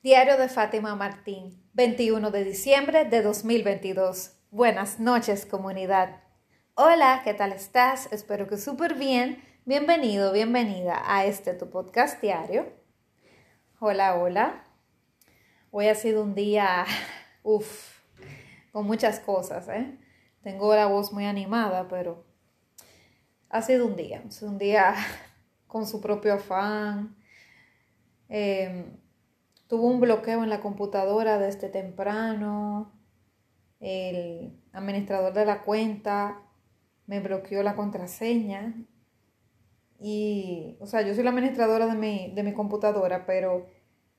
Diario de Fátima Martín, 21 de diciembre de 2022. Buenas noches, comunidad. Hola, ¿qué tal estás? Espero que súper bien. Bienvenido, bienvenida a este tu podcast diario. Hola, hola. Hoy ha sido un día, uff, con muchas cosas, ¿eh? Tengo la voz muy animada, pero ha sido un día, un día con su propio afán. Eh, Tuvo un bloqueo en la computadora desde temprano. El administrador de la cuenta me bloqueó la contraseña. Y, o sea, yo soy la administradora de mi, de mi computadora, pero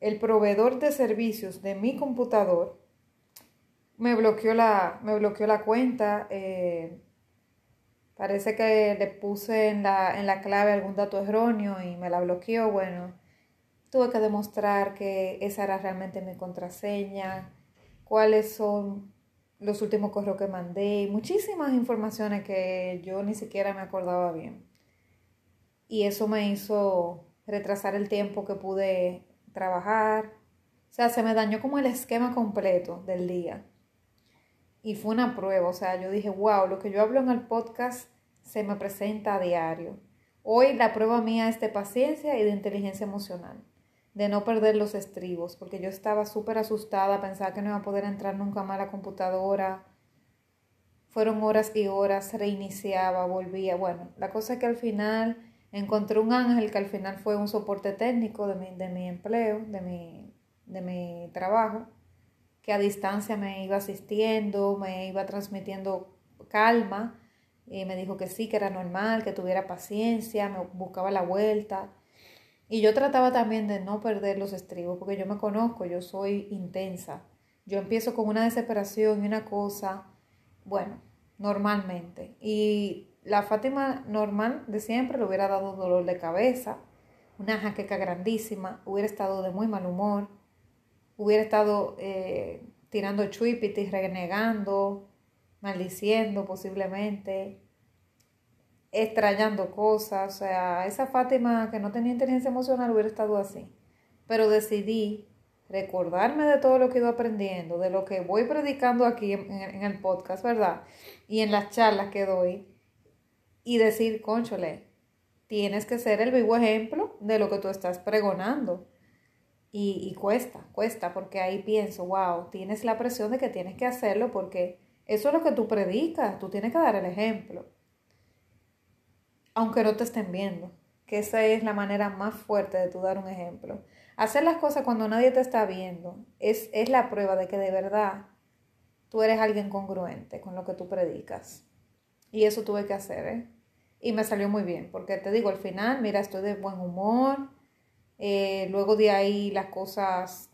el proveedor de servicios de mi computador me bloqueó la, me bloqueó la cuenta. Eh, parece que le puse en la, en la clave algún dato erróneo y me la bloqueó. Bueno, tuve que demostrar que esa era realmente mi contraseña, cuáles son los últimos correos que mandé, muchísimas informaciones que yo ni siquiera me acordaba bien. Y eso me hizo retrasar el tiempo que pude trabajar. O sea, se me dañó como el esquema completo del día. Y fue una prueba, o sea, yo dije, wow, lo que yo hablo en el podcast se me presenta a diario. Hoy la prueba mía es de paciencia y de inteligencia emocional de no perder los estribos, porque yo estaba súper asustada, pensaba que no iba a poder entrar nunca más a la computadora. Fueron horas y horas, reiniciaba, volvía. Bueno, la cosa es que al final encontré un ángel que al final fue un soporte técnico de mi, de mi empleo, de mi, de mi trabajo, que a distancia me iba asistiendo, me iba transmitiendo calma y me dijo que sí, que era normal, que tuviera paciencia, me buscaba la vuelta. Y yo trataba también de no perder los estribos, porque yo me conozco, yo soy intensa. Yo empiezo con una desesperación y una cosa, bueno, normalmente. Y la Fátima normal de siempre le hubiera dado dolor de cabeza, una jaqueca grandísima, hubiera estado de muy mal humor, hubiera estado eh, tirando chuipitis, renegando, maldiciendo posiblemente extrañando cosas, o sea, esa Fátima que no tenía inteligencia emocional hubiera estado así. Pero decidí recordarme de todo lo que he ido aprendiendo, de lo que voy predicando aquí en, el podcast, ¿verdad? Y en las charlas que doy, y decir, conchole, tienes que ser el vivo ejemplo de lo que tú estás pregonando. Y, y cuesta, cuesta, porque ahí pienso, wow, tienes la presión de que tienes que hacerlo porque eso es lo que tú predicas, tú tienes que dar el ejemplo aunque no te estén viendo, que esa es la manera más fuerte de tú dar un ejemplo. Hacer las cosas cuando nadie te está viendo es, es la prueba de que de verdad tú eres alguien congruente con lo que tú predicas. Y eso tuve que hacer, ¿eh? Y me salió muy bien, porque te digo, al final, mira, estoy de buen humor. Eh, luego de ahí las cosas,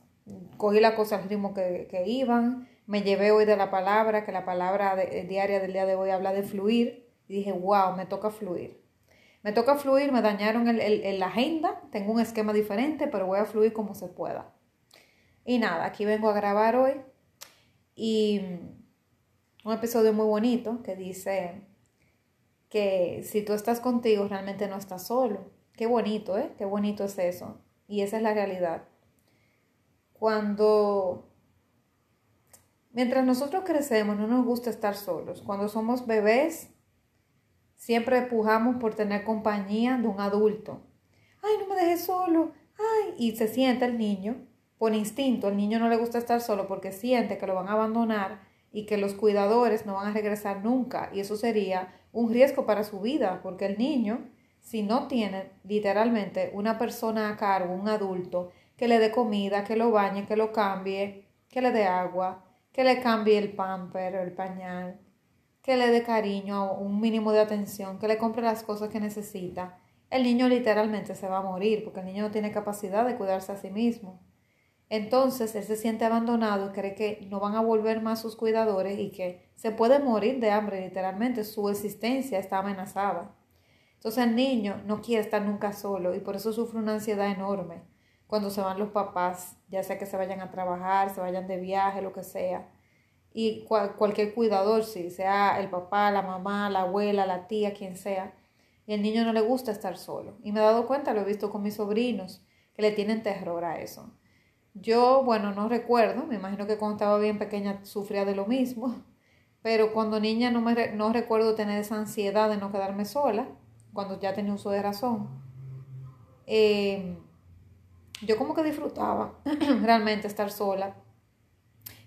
cogí las cosas al ritmo que, que, iban. Me llevé hoy de la palabra, que la palabra diaria del día de hoy habla de fluir. Y dije, wow, me toca fluir. Me toca fluir, me dañaron el, la agenda, tengo un esquema diferente, pero voy a fluir como se pueda. Y nada, aquí vengo a grabar hoy y un episodio muy bonito que dice que si tú estás contigo realmente no estás solo. Qué bonito, ¿eh? Qué bonito es eso. Y esa es la realidad. Cuando, mientras nosotros crecemos, no nos gusta estar solos. Cuando somos bebés, Siempre empujamos por tener compañía de un adulto. Ay, no me dejes solo. Ay, y se siente el niño por instinto. El niño no le gusta estar solo porque siente que lo van a abandonar y que los cuidadores no van a regresar nunca. Y eso sería un riesgo para su vida porque el niño, si no tiene literalmente una persona a cargo, un adulto, que le dé comida, que lo bañe, que lo cambie, que le dé agua, que le cambie el pamper, el pañal, que le dé cariño, un mínimo de atención, que le compre las cosas que necesita, el niño literalmente se va a morir porque el niño no tiene capacidad de cuidarse a sí mismo. Entonces él se siente abandonado y cree que no van a volver más sus cuidadores y que se puede morir de hambre literalmente, su existencia está amenazada. Entonces el niño no quiere estar nunca solo y por eso sufre una ansiedad enorme cuando se van los papás, ya sea que se vayan a trabajar, se vayan de viaje, lo que sea y cualquier cuidador, si sea el papá, la mamá, la abuela, la tía, quien sea, y el niño no le gusta estar solo. Y me he dado cuenta, lo he visto con mis sobrinos, que le tienen terror a eso. Yo, bueno, no recuerdo, me imagino que cuando estaba bien pequeña sufría de lo mismo, pero cuando niña no, me, no recuerdo tener esa ansiedad de no quedarme sola, cuando ya tenía uso de razón. Eh, yo como que disfrutaba realmente estar sola.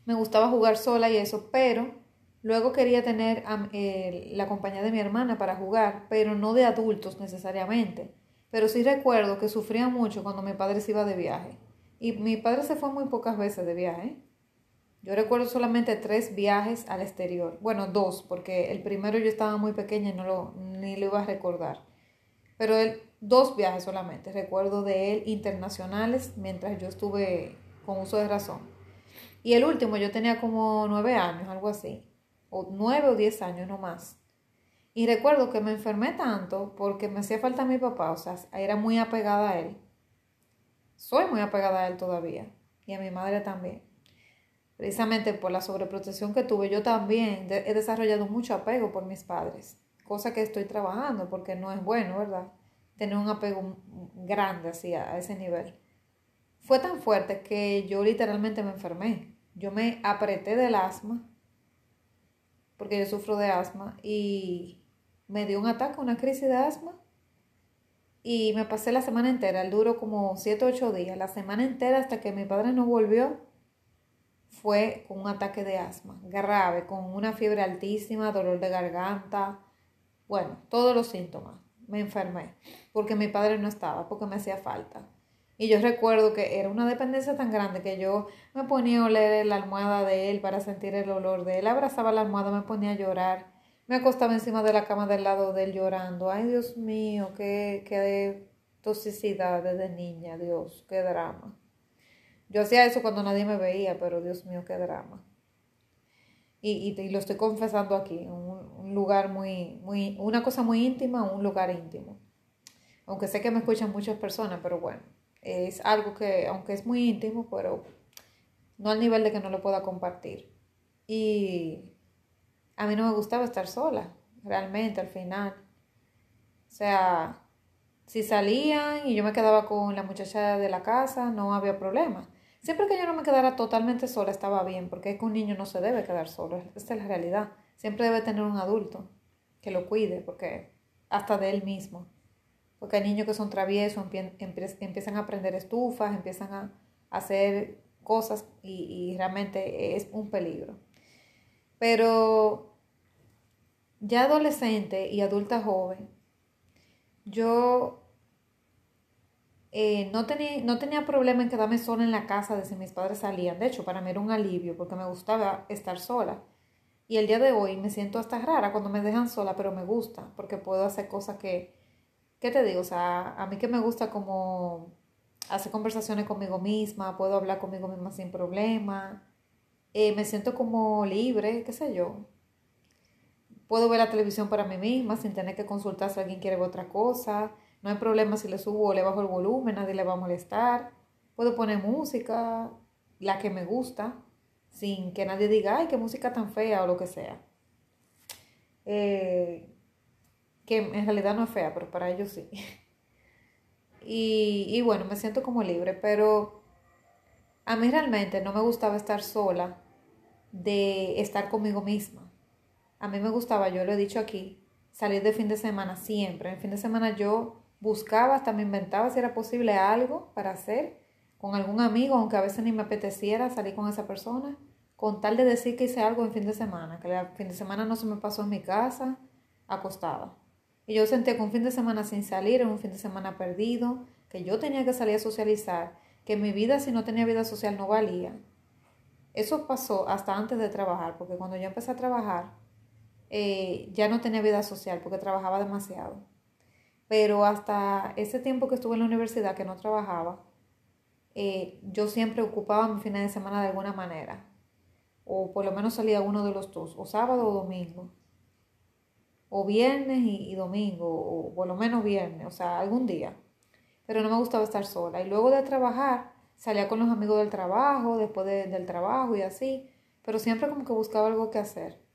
Me gustaba jugar sola y eso, pero luego quería tener eh, la compañía de mi hermana para jugar, pero no de adultos necesariamente. Pero sí recuerdo que sufría mucho cuando mi padre se iba de viaje. Y mi padre se fue muy pocas veces de viaje. Yo recuerdo solamente tres viajes al exterior. Bueno, dos, porque el primero yo estaba muy pequeña y no lo, ni lo iba a recordar. Pero dos viajes solamente, recuerdo de él internacionales mientras yo estuve con uso de razón. Y el último yo tenía como nueve años, algo así, o nueve o diez años no más. Y recuerdo que me enfermé tanto porque me hacía falta mi papá, o sea, era muy apegada a él. Soy muy apegada a él todavía y a mi madre también. Precisamente por la sobreprotección que tuve, yo también he desarrollado mucho apego por mis padres cosa que estoy trabajando porque no es bueno, ¿verdad? Tener un apego grande así a, ese nivel. Fue tan fuerte que yo literalmente me enfermé. Yo me apreté del asma, porque yo sufro de asma, y me dio un ataque, una crisis de asma. Y me pasé la semana entera, el duro como 7 o 8 días, la semana entera hasta que mi padre no volvió, fue con un ataque de asma grave, con una fiebre altísima, dolor de garganta, bueno, todos los síntomas. Me enfermé porque mi padre no estaba, porque me hacía falta. Y yo recuerdo que era una dependencia tan grande que yo me ponía a oler la almohada de él para sentir el olor de él. Abrazaba la almohada, me ponía a llorar. Me acostaba encima de la cama del lado de él llorando. Ay, Dios mío, qué, qué toxicidad desde niña, Dios, qué drama. Yo hacía eso cuando nadie me veía, pero Dios mío, qué drama y, lo estoy confesando aquí, un, lugar muy, muy, una cosa muy íntima, un lugar íntimo. Aunque sé que me escuchan muchas personas, pero bueno, es algo que, aunque es muy íntimo, pero no al nivel de que no lo pueda compartir. Y a mí no me gustaba estar sola, realmente, al final. O sea, si salían y yo me quedaba con la muchacha de la casa, no había problema. Siempre que yo no me quedara totalmente sola estaba bien, porque es que un niño no se debe quedar solo, esta es la realidad. Siempre debe tener un adulto que lo cuide, porque hasta de él mismo. Porque hay niños que son traviesos, empiezan a aprender estufas, empiezan a hacer cosas y, realmente es un peligro. Pero ya adolescente y adulta joven, yo eh, no, tenía, no tenía problema en quedarme sola en la casa de si mis padres salían. De hecho, para mí era un alivio porque me gustaba estar sola. Y el día de hoy me siento hasta rara cuando me dejan sola, pero me gusta porque puedo hacer cosas que, ¿qué te digo? O sea, a mí que me gusta como hacer conversaciones conmigo misma, puedo hablar conmigo misma sin problema, eh, me siento como libre, qué sé yo. Puedo ver la televisión para mí misma sin tener que consultar si alguien quiere ver otra cosa. No hay problema si le subo o le bajo el volumen, nadie le va a molestar. Puedo poner música, la que me gusta, sin que nadie diga, ay, qué música tan fea o lo que sea. Eh, que en realidad no es fea, pero para ellos sí. Y, y bueno, me siento como libre, pero a mí realmente no me gustaba estar sola de estar conmigo misma. A mí me gustaba, yo lo he dicho aquí, salir de fin de semana siempre. En fin de semana yo buscaba, hasta me inventaba si era posible algo para hacer con algún amigo, aunque a veces ni me apeteciera salir con esa persona, con tal de decir que hice algo en fin de semana, que el fin de semana no se me pasó en mi casa, acostada. Y yo sentía que un fin de semana sin salir un fin de semana perdido, que yo tenía que salir a socializar, que mi vida si no tenía vida social no valía. Eso pasó hasta antes de trabajar, porque cuando yo empecé a trabajar, eh, ya no tenía vida social porque trabajaba demasiado. Pero hasta ese tiempo que estuve en la universidad, que no trabajaba, eh, yo siempre ocupaba mi fin de semana de alguna manera. O por lo menos salía uno de los dos, o sábado o domingo. O viernes y, domingo, o por lo menos viernes, o sea, algún día. Pero no me gustaba estar sola. Y luego de trabajar, salía con los amigos del trabajo, después del trabajo y así. Pero siempre como que buscaba algo que hacer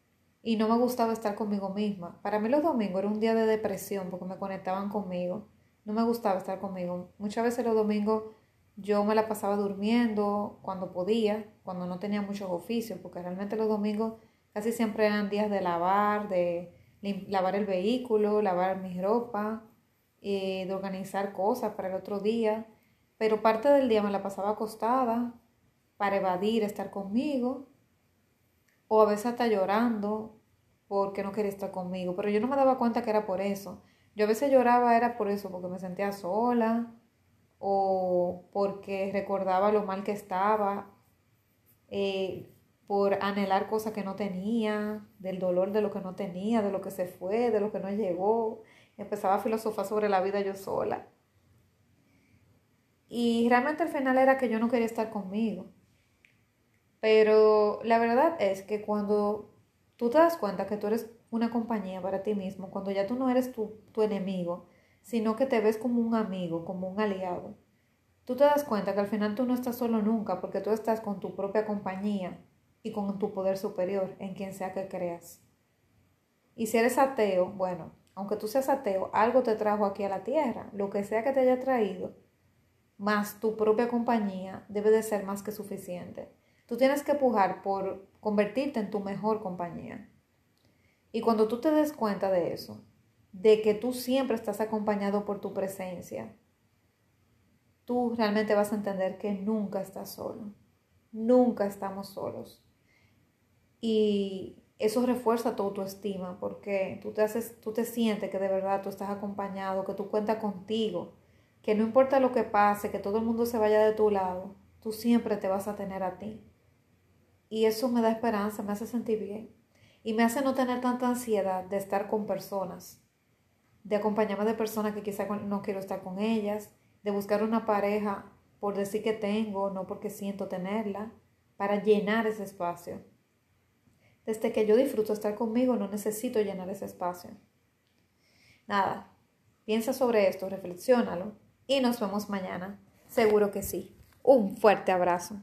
y no me gustaba estar conmigo misma. Para mí los domingos era un día de depresión porque me conectaban conmigo. No me gustaba estar conmigo. Muchas veces los domingos yo me la pasaba durmiendo cuando podía, cuando no tenía muchos oficios, porque realmente los domingos casi siempre eran días de lavar, de lavar el vehículo, lavar mi ropa, eh, de organizar cosas para el otro día. Pero parte del día me la pasaba acostada para evadir estar conmigo, o a veces hasta llorando porque no quería estar conmigo. Pero yo no me daba cuenta que era por eso. Yo a veces lloraba era por eso, porque me sentía sola o porque recordaba lo mal que estaba, eh, por anhelar cosas que no tenía, del dolor de lo que no tenía, de lo que se fue, de lo que no llegó. Empezaba a filosofar sobre la vida yo sola. Y realmente al final era que yo no quería estar conmigo. Pero la verdad es que cuando tú te das cuenta que tú eres una compañía para ti mismo, cuando ya tú no eres tu, tu enemigo, sino que te ves como un amigo, como un aliado, tú te das cuenta que al final tú no estás solo nunca porque tú estás con tu propia compañía y con tu poder superior en quien sea que creas. Y si eres ateo, bueno, aunque tú seas ateo, algo te trajo aquí a la tierra, lo que sea que te haya traído, más tu propia compañía debe de ser más que suficiente. Tú tienes que pujar por convertirte en tu mejor compañía. Y cuando tú te des cuenta de eso, de que tú siempre estás acompañado por tu presencia, tú realmente vas a entender que nunca estás solo. Nunca estamos solos. Y eso refuerza tu autoestima porque tú te, haces, tú te sientes que de verdad tú estás acompañado, que tú cuentas contigo, que no importa lo que pase, que todo el mundo se vaya de tu lado, tú siempre te vas a tener a ti. Y eso me da esperanza, me hace sentir bien. Y me hace no tener tanta ansiedad de estar con personas, de acompañarme de personas que quizá no quiero estar con ellas, de buscar una pareja por decir que tengo, no porque siento tenerla, para llenar ese espacio. Desde que yo disfruto estar conmigo, no necesito llenar ese espacio. Nada, piensa sobre esto, reflexiónalo y nos vemos mañana. Seguro que sí. Un fuerte abrazo.